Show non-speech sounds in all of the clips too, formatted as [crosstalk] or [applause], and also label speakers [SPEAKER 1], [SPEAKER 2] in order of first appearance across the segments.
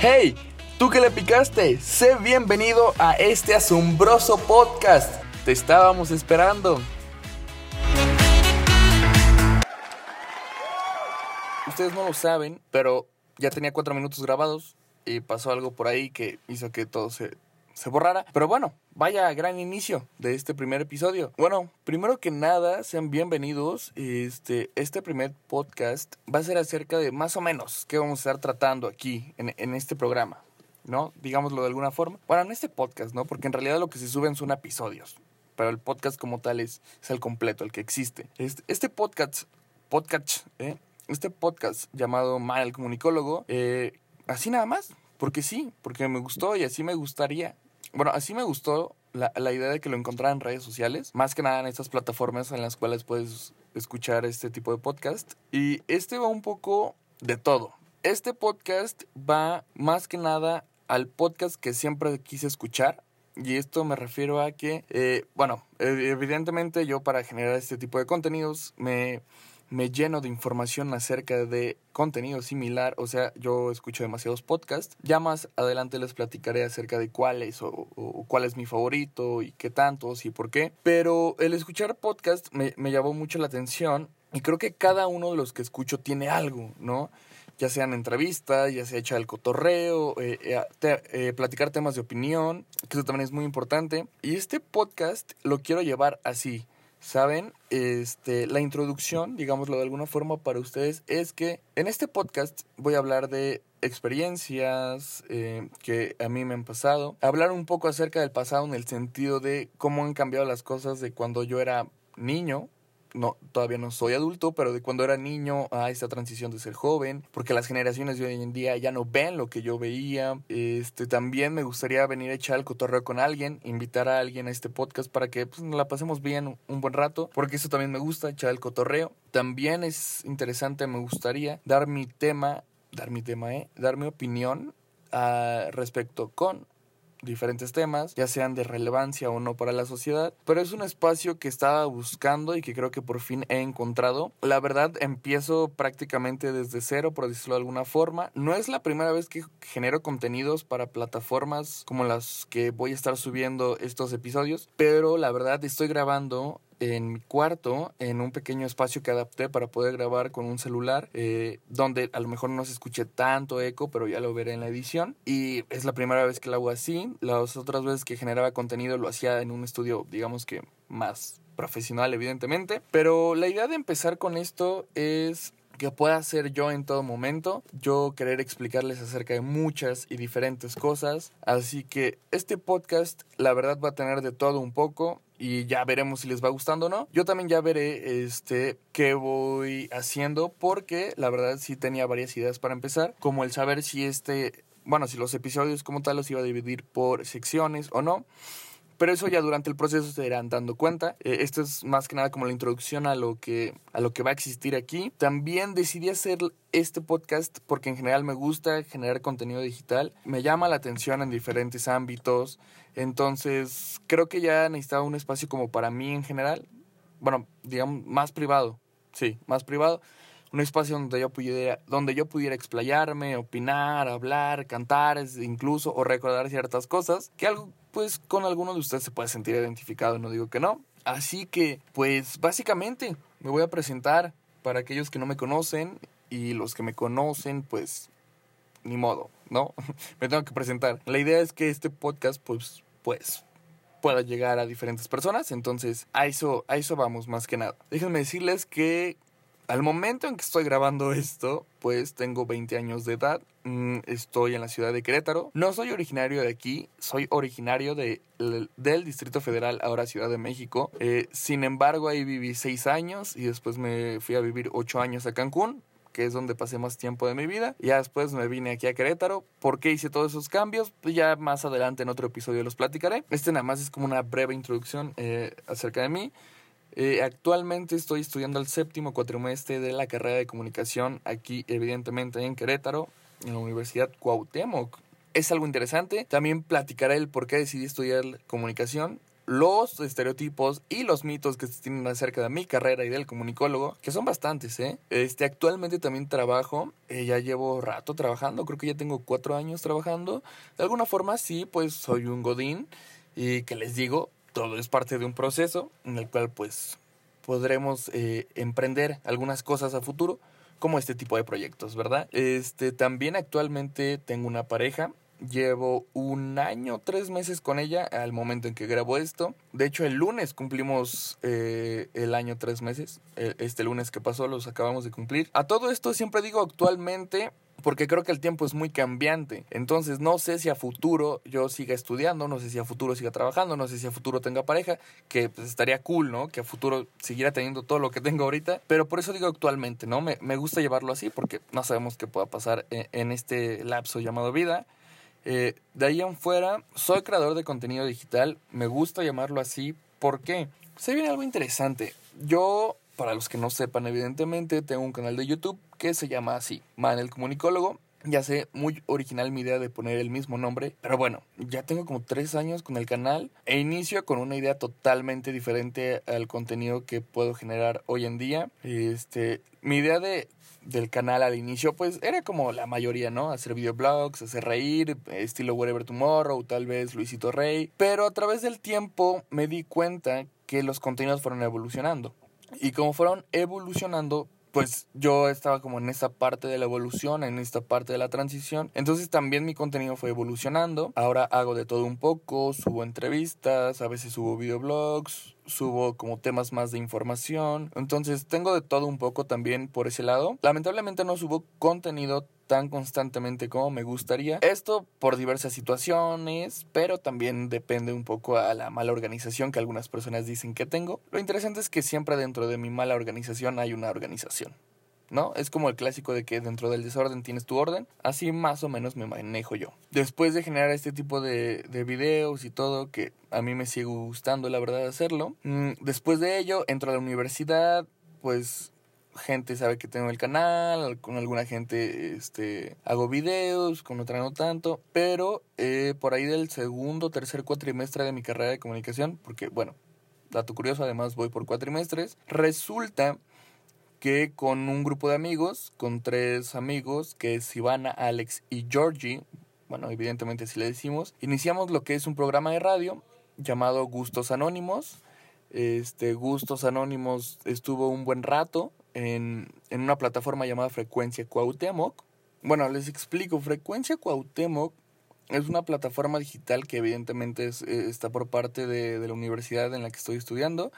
[SPEAKER 1] Hey, tú que le picaste, sé bienvenido a este asombroso podcast. Te estábamos esperando. Ustedes no lo saben, pero ya tenía cuatro minutos grabados y pasó algo por ahí que hizo que todo se, se borrara. Pero bueno, vaya gran inicio de este primer episodio. Bueno, primero que nada, sean bienvenidos. Este, este primer podcast va a ser acerca de más o menos qué vamos a estar tratando aquí en, en este programa. ¿No? Digámoslo de alguna forma. Bueno, en este podcast, ¿no? Porque en realidad lo que se suben son episodios. Pero el podcast como tal es, es el completo, el que existe. Este, este podcast, podcast, ¿eh? Este podcast llamado Mal Comunicólogo, eh, así nada más. Porque sí, porque me gustó y así me gustaría bueno, así me gustó la, la, idea de que lo encontrara en redes sociales, más que nada en estas plataformas en las cuales puedes escuchar este tipo de podcast. Y este va un poco de todo. Este podcast va más que nada al podcast que siempre quise escuchar. Y esto me refiero a que, eh, bueno, evidentemente yo para generar este tipo de contenidos me me lleno de información acerca de contenido similar, o sea, yo escucho demasiados podcasts. Ya más adelante les platicaré acerca de cuáles o, cuál es mi favorito y qué tantos y por qué. Pero el escuchar podcast me, me llamó mucho la atención y creo que cada uno de los que escucho tiene algo, ¿no? ya sean entrevistas, ya sea hecha el cotorreo, eh, eh, eh, platicar temas de opinión, que eso también es muy importante. Y este podcast lo quiero llevar así. Saben, este, la introducción, digámoslo de alguna forma para ustedes, es que en este podcast voy a hablar de experiencias eh, que a mí me han pasado, hablar un poco acerca del pasado en el sentido de cómo han cambiado las cosas de cuando yo era niño no, todavía no soy adulto, pero de cuando era niño a esta transición de ser joven, porque las generaciones de hoy en día ya no ven lo que yo veía. Este, también me gustaría venir a echar el cotorreo con alguien, invitar a alguien a este podcast para que pues, la pasemos bien un buen rato, porque eso también me gusta, echar el cotorreo. También es interesante, me gustaría dar mi tema, dar mi tema, ¿eh? dar mi opinión ah, respecto con diferentes temas, ya sean de relevancia o no para la sociedad, pero es un espacio que estaba buscando y que creo que por fin he encontrado. La verdad, empiezo prácticamente desde cero, por decirlo de alguna forma. No es la primera vez que genero contenidos para plataformas como las que voy a estar subiendo estos episodios, pero la verdad estoy grabando en mi cuarto, en un pequeño espacio que adapté para poder grabar con un celular, eh, donde a lo mejor no se escuche tanto eco, pero ya lo veré en la edición. Y es la primera vez que lo hago así. Las otras veces que generaba contenido lo hacía en un estudio, digamos que más profesional, evidentemente. Pero la idea de empezar con esto es que pueda ser yo en todo momento, yo querer explicarles acerca de muchas y diferentes cosas. Así que este podcast, la verdad, va a tener de todo un poco y ya veremos si les va gustando o no. Yo también ya veré este qué voy haciendo porque la verdad sí tenía varias ideas para empezar, como el saber si este, bueno, si los episodios como tal los iba a dividir por secciones o no. Pero eso ya durante el proceso se irán dando cuenta. Eh, esto es más que nada como la introducción a lo, que, a lo que va a existir aquí. También decidí hacer este podcast porque en general me gusta generar contenido digital. Me llama la atención en diferentes ámbitos. Entonces creo que ya necesitaba un espacio como para mí en general. Bueno, digamos, más privado. Sí, más privado un espacio donde yo pudiera, donde yo pudiera explayarme, opinar, hablar, cantar, incluso o recordar ciertas cosas, que algo pues con alguno de ustedes se puede sentir identificado, no digo que no. Así que pues básicamente me voy a presentar para aquellos que no me conocen y los que me conocen pues ni modo, ¿no? [laughs] me tengo que presentar. La idea es que este podcast pues pues pueda llegar a diferentes personas, entonces a eso a eso vamos más que nada. Déjenme decirles que al momento en que estoy grabando esto, pues tengo 20 años de edad, mm, estoy en la ciudad de Querétaro, no soy originario de aquí, soy originario de, del Distrito Federal, ahora Ciudad de México, eh, sin embargo ahí viví 6 años y después me fui a vivir 8 años a Cancún, que es donde pasé más tiempo de mi vida. Ya después me vine aquí a Querétaro. ¿Por qué hice todos esos cambios? Pues ya más adelante en otro episodio los platicaré. Este nada más es como una breve introducción eh, acerca de mí. Eh, actualmente estoy estudiando el séptimo cuatrimestre de la carrera de comunicación aquí, evidentemente en Querétaro, en la Universidad Cuauhtémoc. Es algo interesante. También platicaré el por qué decidí estudiar comunicación. los estereotipos y los mitos que se tienen acerca de mi carrera y del comunicólogo, que son bastantes, ¿eh? Este, actualmente también trabajo, eh, ya llevo rato trabajando, creo que ya tengo cuatro años trabajando. De alguna forma sí, pues soy un godín y que les digo, todo es parte de un proceso en el cual pues podremos eh, emprender algunas cosas a futuro como este tipo de proyectos, ¿verdad? Este, también actualmente tengo una pareja, Llevo un año, tres meses con ella al momento en que grabo esto. De hecho, el lunes cumplimos eh, el año, tres meses. E, este lunes que pasó los acabamos de cumplir. A todo esto siempre digo actualmente porque creo que el tiempo es muy cambiante. Entonces no sé si a futuro yo siga estudiando, no sé si a futuro siga trabajando, no sé si a futuro tenga pareja, que pues, estaría cool, ¿no? Que a futuro siguiera teniendo todo lo que tengo ahorita. Pero por eso digo actualmente, ¿no? Me, me gusta llevarlo así porque no sabemos qué pueda pasar en, en este lapso llamado vida. Eh, de ahí en fuera, soy creador de contenido digital. Me gusta llamarlo así. ¿Por qué? Se viene algo interesante. Yo, para los que no sepan, evidentemente, tengo un canal de YouTube que se llama así, Man el Comunicólogo. Ya sé, muy original mi idea de poner el mismo nombre, pero bueno, ya tengo como tres años con el canal e inicio con una idea totalmente diferente al contenido que puedo generar hoy en día. Este, mi idea de del canal al inicio, pues era como la mayoría, ¿no? Hacer videoblogs, hacer reír, estilo Whatever Tomorrow, tal vez Luisito Rey. Pero a través del tiempo me di cuenta que los contenidos fueron evolucionando. Y como fueron evolucionando, pues yo estaba como en esa parte de la evolución, en esta parte de la transición. Entonces también mi contenido fue evolucionando. Ahora hago de todo un poco, subo entrevistas, a veces subo videoblogs, subo como temas más de información. Entonces tengo de todo un poco también por ese lado. Lamentablemente no subo contenido tan constantemente como me gustaría. Esto por diversas situaciones, pero también depende un poco a la mala organización que algunas personas dicen que tengo. Lo interesante es que siempre dentro de mi mala organización hay una organización. ¿no? Es como el clásico de que dentro del desorden tienes tu orden. Así más o menos me manejo yo. Después de generar este tipo de, de videos y todo, que a mí me sigue gustando la verdad hacerlo, mm, después de ello entro a la universidad, pues gente sabe que tengo el canal, con alguna gente este, hago videos, con otra no tanto, pero eh, por ahí del segundo, tercer cuatrimestre de mi carrera de comunicación, porque bueno, dato curioso, además voy por cuatrimestres, resulta que con un grupo de amigos, con tres amigos, que es Ivana, Alex y Georgie, bueno, evidentemente si le decimos, iniciamos lo que es un programa de radio llamado Gustos Anónimos. Este Gustos Anónimos estuvo un buen rato en, una plataforma llamada Frecuencia Cuauhtémoc. Bueno, les explico, Frecuencia Cuauhtémoc es una plataforma digital que evidentemente eh, está por parte de, de, la universidad en la que estoy estudiando,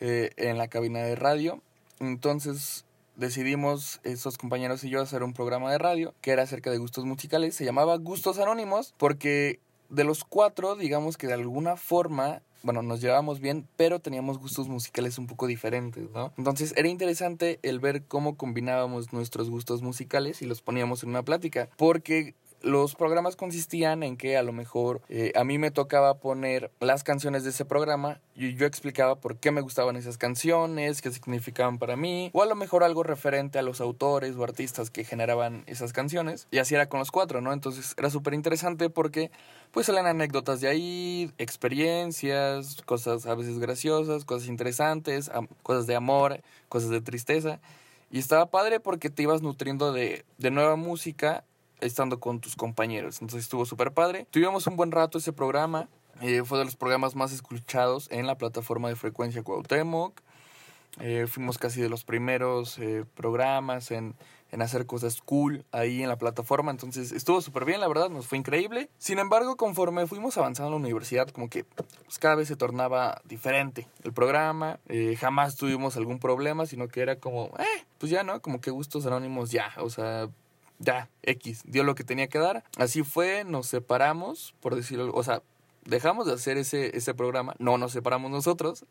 [SPEAKER 1] eh, en la cabina de radio. Entonces decidimos esos compañeros y yo hacer un programa de radio que era acerca de gustos musicales. Se llamaba Gustos Anónimos porque de los cuatro, digamos que de alguna forma bueno, nos llevábamos bien, pero teníamos gustos musicales un poco diferentes, ¿no? Entonces era interesante el ver cómo combinábamos nuestros gustos musicales y los poníamos en una plática, porque los programas consistían en que a lo mejor eh, a mí me tocaba poner las canciones de ese programa y yo explicaba por qué me gustaban esas canciones, qué significaban para mí, o a lo mejor algo referente a los autores o artistas que generaban esas canciones. Y así era con los cuatro, ¿no? Entonces era súper interesante porque pues salen anécdotas de ahí, experiencias, cosas a veces graciosas, cosas interesantes, cosas de amor, cosas de tristeza. Y estaba padre porque te ibas nutriendo de, de nueva música estando con tus compañeros. Entonces estuvo súper padre. Tuvimos un buen rato ese programa. Eh, fue de los programas más escuchados en la plataforma de frecuencia Cuauhtémoc. Eh, fuimos casi de los primeros eh, programas en, en, hacer cosas cool ahí en la plataforma. Entonces estuvo súper bien, la verdad, nos fue increíble. Sin embargo, conforme fuimos avanzando en la universidad, como que pues, cada vez se tornaba diferente el programa. Eh, jamás tuvimos algún problema, sino que era como, eh, pues ya, ¿no? Como que gustos anónimos ya. O sea, ya, X, dio lo que tenía que dar. Así fue, nos separamos, por decirlo, o sea, dejamos de hacer ese, ese programa, no nos separamos nosotros,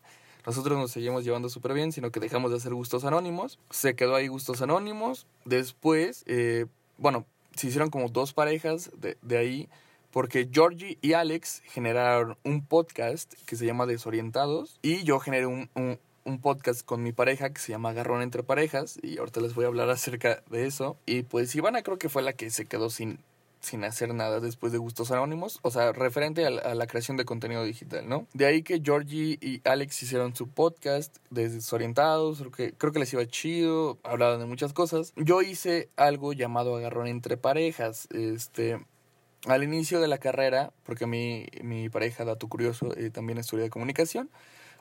[SPEAKER 1] nosotros nos seguimos llevando súper bien, sino que dejamos de hacer gustos anónimos, se quedó ahí gustos anónimos, después, eh, bueno, se hicieron como dos parejas de, de ahí, porque Georgie y Alex generaron un podcast que se llama Desorientados y yo generé un, un, un podcast con mi pareja que se llama Garrón entre parejas y ahorita les voy a hablar acerca de eso. Y pues Ivana creo que fue la que se quedó sin sin hacer nada después de Gustos Anónimos, o sea, referente a la, creación de contenido digital, ¿no? De ahí que Georgie y Alex hicieron su podcast de Desorientados, creo que, creo que les iba chido, hablaban de muchas cosas. Yo hice algo llamado Agarrón entre parejas, este... Al inicio de la carrera, porque mi, mi pareja, dato curioso, eh, también estudia comunicación,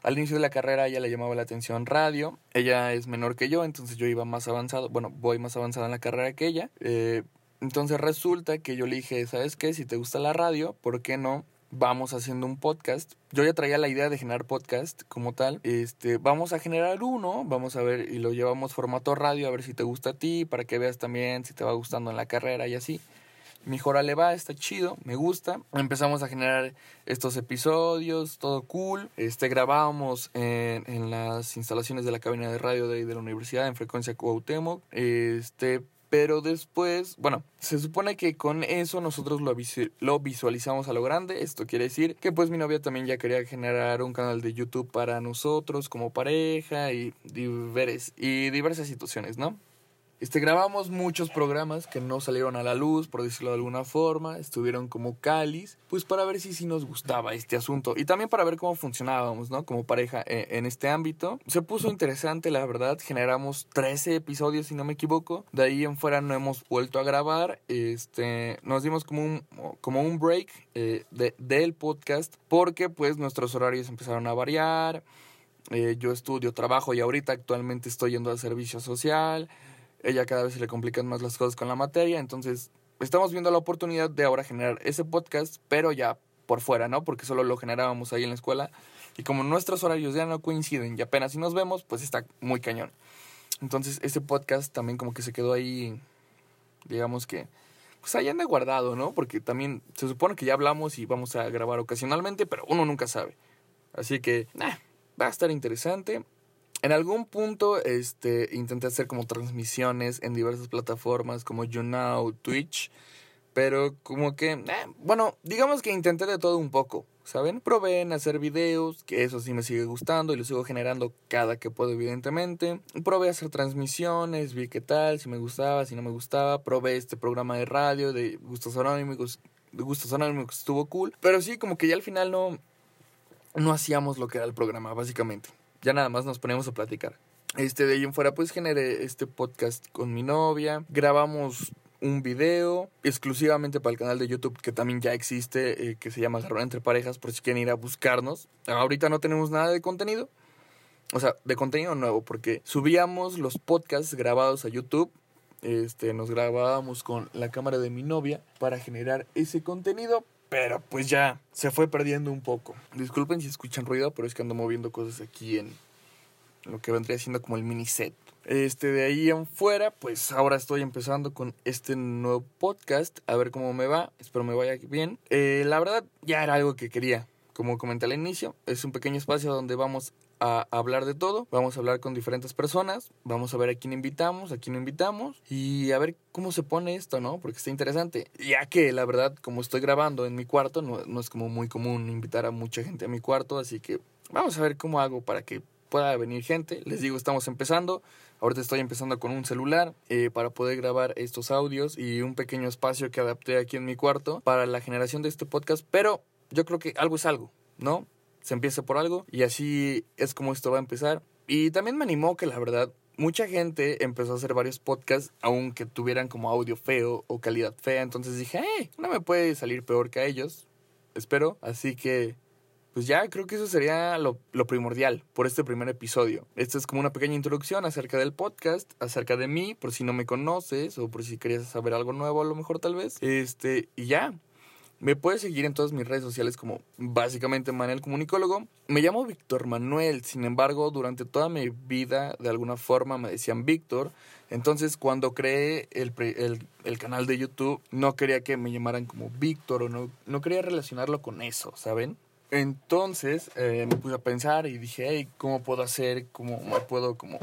[SPEAKER 1] al inicio de la carrera ella le llamaba la atención radio. Ella es menor que yo, entonces yo iba más avanzado. Bueno, voy más avanzado en la carrera que ella. Eh, entonces resulta que yo le dije, ¿sabes qué? Si te gusta la radio, ¿por qué no? Vamos haciendo un podcast. Yo ya traía la idea de generar podcast como tal. Este, vamos a generar uno, vamos a ver y lo llevamos formato radio a ver si te gusta a ti, para que veas también si te va gustando en la carrera y así. Mejor le va, está chido, me gusta. Empezamos a generar estos episodios, todo cool. Este, grabábamos en, las instalaciones de la cabina de radio de, la universidad en frecuencia Cuauhtémoc. Este, pero después, bueno, se supone que con eso nosotros lo, lo, visualizamos a lo grande. Esto quiere decir que pues mi novia también ya quería generar un canal de YouTube para nosotros como pareja y, y diversas situaciones, ¿no? Este, grabamos muchos programas que no salieron a la luz, por decirlo de alguna forma, estuvieron como cáliz, pues para ver si sí nos gustaba este asunto. Y también para ver cómo funcionábamos, ¿no? Como pareja eh, en este ámbito. Se puso interesante, la verdad, generamos 13 episodios, si no me equivoco, de ahí en fuera no hemos vuelto a grabar, este, nos dimos como un, como un break eh, de, del podcast porque pues nuestros horarios empezaron a variar, eh, yo estudio, trabajo y ahorita actualmente estoy yendo al servicio social, ella cada vez se le complican más las cosas con la materia, entonces estamos viendo la oportunidad de ahora generar ese podcast, pero ya por fuera, ¿no? Porque solo lo generábamos ahí en la escuela y como nuestros horarios ya no coinciden y apenas si nos vemos, pues está muy cañón. Entonces ese podcast también como que se quedó ahí, digamos que, pues ahí anda guardado, ¿no? Porque también se supone que ya hablamos y vamos a grabar ocasionalmente, pero uno nunca sabe. Así que, va a estar interesante. En algún punto este, intenté hacer como transmisiones en diversas plataformas como YouNow, Twitch, pero como que, eh, bueno, digamos que intenté de todo un poco, ¿saben? Probé en hacer videos, que eso sí me sigue gustando y lo sigo generando cada que puedo, evidentemente. Probé hacer transmisiones, vi qué tal, si me gustaba, si no me gustaba. Probé este programa de radio de Gustos Anónimos, Gustos Anónimos, estuvo cool, pero sí, como que ya al final no, no hacíamos lo que era el programa, básicamente ya nada más nos ponemos a platicar. Este, de ahí en fuera, pues generé este podcast con mi novia. Grabamos un video exclusivamente para el canal de YouTube que también ya existe, eh, que se llama Garrón entre Parejas, por si quieren ir a buscarnos. Ahorita no tenemos nada de contenido. O sea, de contenido nuevo, porque subíamos los podcasts grabados a YouTube. Este, nos grabábamos con la cámara de mi novia para generar ese contenido, pero pues ya se fue perdiendo un poco. Disculpen si escuchan ruido, pero es que ando moviendo cosas aquí en lo que vendría siendo como el mini set. Este, de ahí en fuera, pues ahora estoy empezando con este nuevo podcast. A ver cómo me va. Espero me vaya bien. Eh, la verdad, ya era algo que quería. Como comenté al inicio, es un pequeño espacio donde vamos a hablar de todo. Vamos a hablar con diferentes personas. Vamos a ver a quién invitamos, a quién no invitamos. Y a ver cómo se pone esto, ¿no? Porque está interesante. Ya que la verdad, como estoy grabando en mi cuarto, no, no es como muy común invitar a mucha gente a mi cuarto. Así que vamos a ver cómo hago para que pueda venir gente. Les digo, estamos empezando. Ahorita estoy empezando con un celular eh, para poder grabar estos audios y un pequeño espacio que adapté aquí en mi cuarto para la generación de este podcast. Pero yo creo que algo es algo, ¿no? Se empieza por algo y así es como esto va a empezar. Y también me animó que la verdad mucha gente empezó a hacer varios podcasts aunque tuvieran como audio feo o calidad fea. Entonces dije, hey, no me puede salir peor que a ellos. Espero. Así que, pues ya creo que eso sería lo, lo primordial por este primer episodio. Esta es como una pequeña introducción acerca del podcast, acerca de mí, por si no me conoces o por si querías saber algo nuevo a lo mejor tal vez. Este, y ya, me puedes seguir en todas mis redes sociales como básicamente Manuel Comunicólogo. Me llamo Víctor Manuel, sin embargo, durante toda mi vida de alguna forma me decían Víctor. Entonces, cuando creé el, el, canal de YouTube, no quería que me llamaran como Víctor o no, no quería relacionarlo con eso, ¿saben? Entonces eh, me puse a pensar y dije, hey, ¿cómo puedo hacer? ¿Cómo me puedo como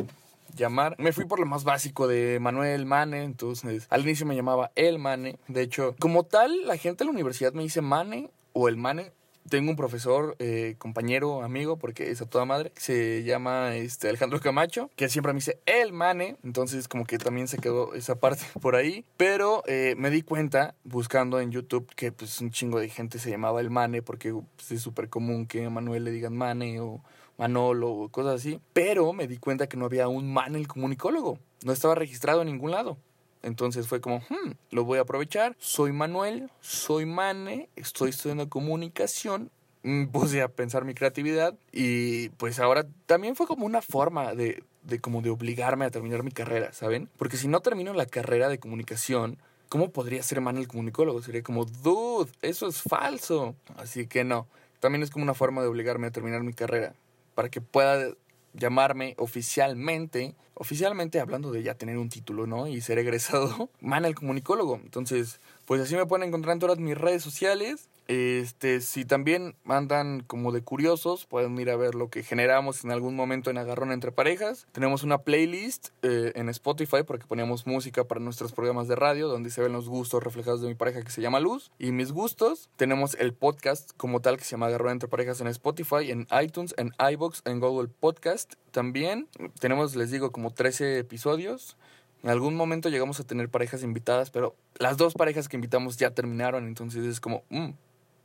[SPEAKER 1] llamar. Me fui por lo más básico de Manuel Mane, entonces al inicio me llamaba El Mane. De hecho, como tal, la gente de la universidad me dice Mane o El Mane. tengo un profesor, eh, compañero, amigo, porque es a toda madre, se llama este, Alejandro Camacho, que siempre me dice el mane, entonces como que también se quedó esa parte [laughs] por ahí, pero eh, me di cuenta buscando en YouTube que pues un chingo de gente se llamaba el mane, porque pues, es súper común que a Manuel le digan mane o Manolo cosas así, pero me di cuenta que no había un mane el comunicólogo, no estaba registrado en ningún lado. Entonces fue como, hmm, lo voy a aprovechar. Soy Manuel, soy Mane, estoy estudiando comunicación. Mm, [laughs] puse a pensar mi creatividad y pues ahora también fue como una forma de, de como de obligarme a terminar mi carrera, ¿saben? Porque si no termino la carrera de comunicación, ¿cómo podría ser Mane el comunicólogo? Sería como, dude, eso es falso. Así que no, también es como una forma de obligarme a terminar mi carrera para que pueda llamarme oficialmente, oficialmente hablando de ya tener un título, ¿no? Y ser egresado, [laughs] man el comunicólogo. Entonces, pues así me pueden encontrar en todas mis redes sociales. Este, si también andan como de curiosos, pueden ir a ver lo que generamos en algún momento en Agarrón entre parejas. Tenemos una playlist eh, en Spotify porque poníamos música para nuestros programas de radio, donde se ven los gustos reflejados de mi pareja que se llama Luz y mis gustos. Tenemos el podcast como tal que se llama Agarrón entre parejas en Spotify, en iTunes, en iBox, en Google Podcast también. Tenemos, les digo, como 13 episodios. En algún momento llegamos a tener parejas invitadas, pero las dos parejas que invitamos ya terminaron, entonces es como, mm,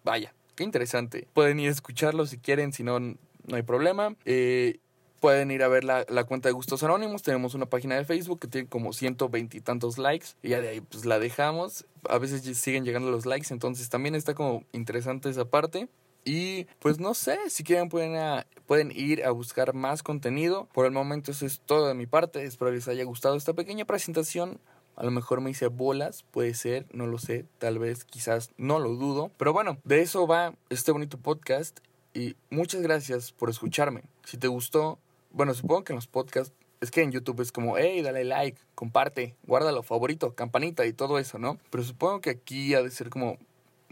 [SPEAKER 1] Vaya, qué interesante. Pueden ir a escucharlo si quieren, si no, no hay problema. Eh, pueden ir a ver la, cuenta de Gustos Anónimos. Tenemos una página de Facebook que tiene como ciento veintitantos likes. Y ya de ahí pues la dejamos. A veces siguen llegando los likes. Entonces también está como interesante esa parte. Y pues no sé, si quieren pueden, pueden ir a buscar más contenido. Por el momento eso es todo de mi parte. Espero les haya gustado esta pequeña presentación a lo mejor me hice bolas, puede ser, no lo sé, tal vez, quizás, no lo dudo. Pero bueno, de eso va este bonito podcast y muchas gracias por escucharme. Si te gustó, bueno, supongo que en los podcasts es que en YouTube es como, hey, dale like, comparte, guárdalo, favorito, campanita y todo eso, ¿no? Pero supongo que aquí ha de ser como,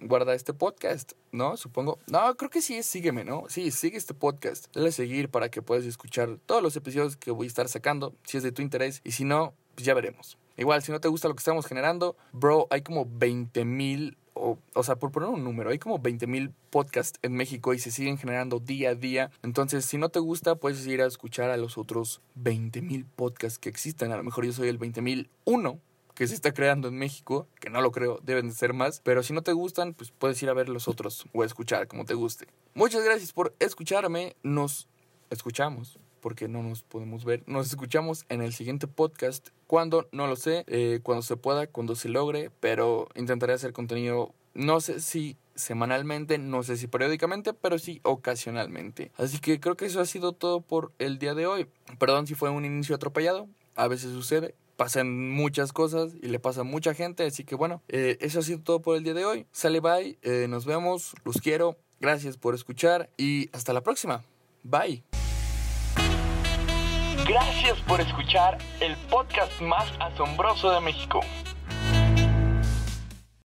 [SPEAKER 1] guarda este podcast, ¿no? Supongo. No, creo que sí es sígueme, ¿no? Sí, sigue este podcast. Dale a seguir para que puedas escuchar todos los episodios que voy a estar sacando, si es de tu interés. Y si no, pues ya veremos. Igual, si no te gusta lo que estamos generando, bro, hay como 20 mil, o, o, sea, por poner un número, hay como 20 mil podcasts en México y se siguen generando día a día. Entonces, si no te gusta, puedes ir a escuchar a los otros 20 mil podcasts que existen. A lo mejor yo soy el 20 mil uno que se está creando en México, que no lo creo, deben de ser más, pero si no te gustan, pues puedes ir a ver los otros o escuchar como te guste. Muchas gracias por escucharme, nos escuchamos porque no nos podemos ver. Nos escuchamos en el siguiente podcast. Cuando, no lo sé, eh, cuando se pueda, cuando se logre, pero intentaré hacer contenido, no sé si semanalmente, no sé si periódicamente, pero sí ocasionalmente. Así que creo que eso ha sido todo por el día de hoy. Perdón si fue un inicio atropellado, a veces sucede. Pasan muchas cosas y le pasa a mucha gente, así que bueno, eh, eso ha sido todo por el día de hoy. Sale bye, eh, nos vemos, los quiero, gracias por escuchar y hasta la próxima. Bye.
[SPEAKER 2] Gracias por escuchar el podcast más asombroso de México.